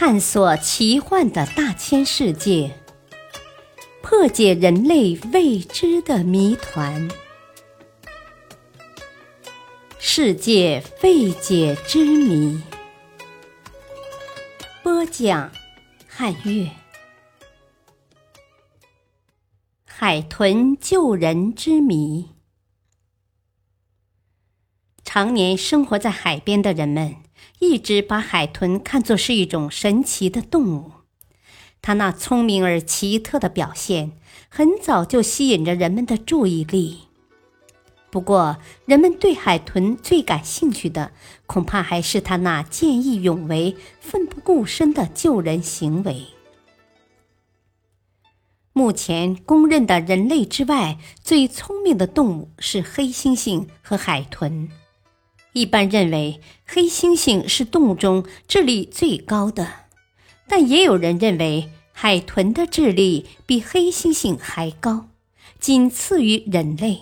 探索奇幻的大千世界，破解人类未知的谜团。世界未解之谜，播讲：汉乐。海豚救人之谜。常年生活在海边的人们。一直把海豚看作是一种神奇的动物，它那聪明而奇特的表现，很早就吸引着人们的注意力。不过，人们对海豚最感兴趣的，恐怕还是它那见义勇为、奋不顾身的救人行为。目前公认的人类之外最聪明的动物是黑猩猩和海豚。一般认为，黑猩猩是动物中智力最高的，但也有人认为海豚的智力比黑猩猩还高，仅次于人类。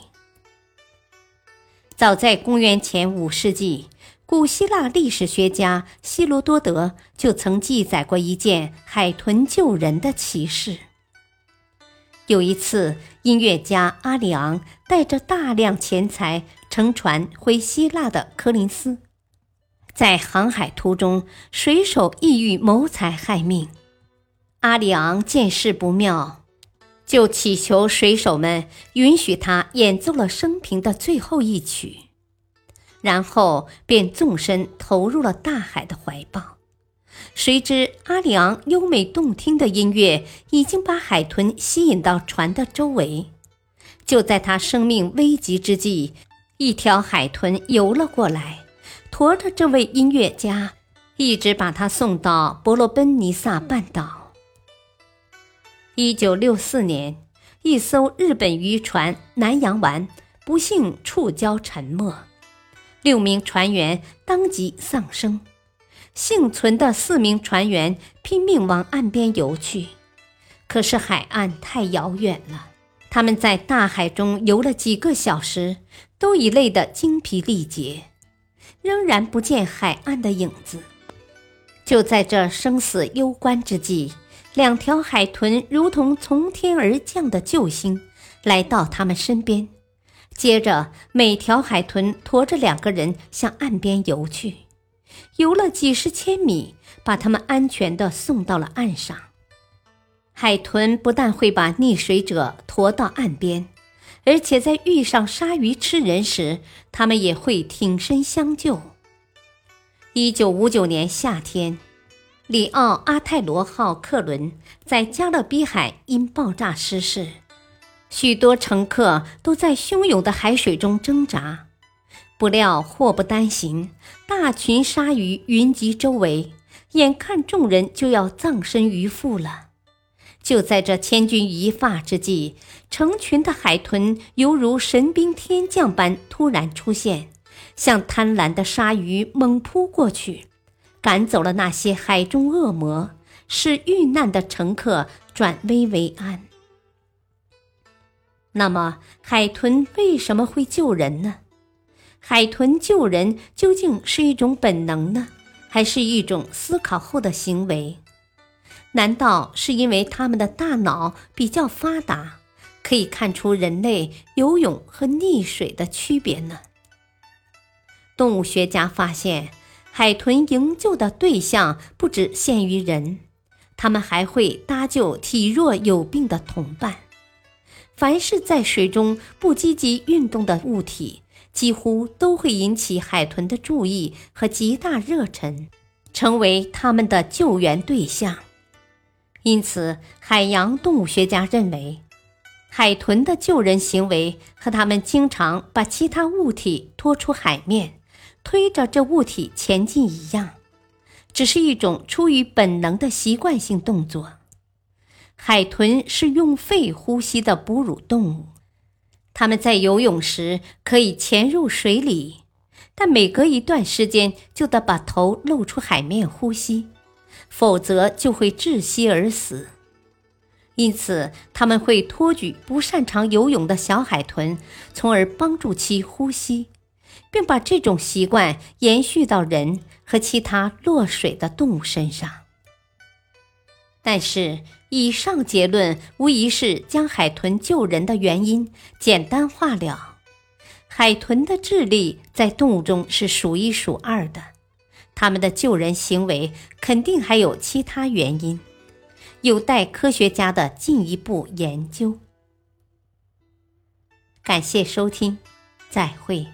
早在公元前五世纪，古希腊历史学家希罗多德就曾记载过一件海豚救人的奇事。有一次，音乐家阿里昂带着大量钱财乘船回希腊的科林斯，在航海途中，水手意欲谋财害命。阿里昂见势不妙，就祈求水手们允许他演奏了生平的最后一曲，然后便纵身投入了大海的怀抱。谁知阿里昂优美动听的音乐已经把海豚吸引到船的周围。就在他生命危急之际，一条海豚游了过来，驮着这位音乐家，一直把他送到伯罗奔尼撒半岛。一九六四年，一艘日本渔船南洋丸不幸触礁沉没，六名船员当即丧生。幸存的四名船员拼命往岸边游去，可是海岸太遥远了。他们在大海中游了几个小时，都已累得精疲力竭，仍然不见海岸的影子。就在这生死攸关之际，两条海豚如同从天而降的救星，来到他们身边。接着，每条海豚驮着两个人向岸边游去。游了几十千米，把他们安全地送到了岸上。海豚不但会把溺水者驮到岸边，而且在遇上鲨鱼吃人时，它们也会挺身相救。一九五九年夏天，里奥阿泰罗号客轮在加勒比海因爆炸失事，许多乘客都在汹涌的海水中挣扎。不料祸不单行，大群鲨鱼云集周围，眼看众人就要葬身鱼腹了。就在这千钧一发之际，成群的海豚犹如神兵天将般突然出现，向贪婪的鲨鱼猛扑过去，赶走了那些海中恶魔，使遇难的乘客转危为安。那么，海豚为什么会救人呢？海豚救人究竟是一种本能呢，还是一种思考后的行为？难道是因为它们的大脑比较发达，可以看出人类游泳和溺水的区别呢？动物学家发现，海豚营救的对象不只限于人，它们还会搭救体弱有病的同伴。凡是在水中不积极运动的物体。几乎都会引起海豚的注意和极大热忱，成为他们的救援对象。因此，海洋动物学家认为，海豚的救人行为和它们经常把其他物体拖出海面，推着这物体前进一样，只是一种出于本能的习惯性动作。海豚是用肺呼吸的哺乳动物。他们在游泳时可以潜入水里，但每隔一段时间就得把头露出海面呼吸，否则就会窒息而死。因此，他们会托举不擅长游泳的小海豚，从而帮助其呼吸，并把这种习惯延续到人和其他落水的动物身上。但是，以上结论无疑是将海豚救人的原因简单化了。海豚的智力在动物中是数一数二的，它们的救人行为肯定还有其他原因，有待科学家的进一步研究。感谢收听，再会。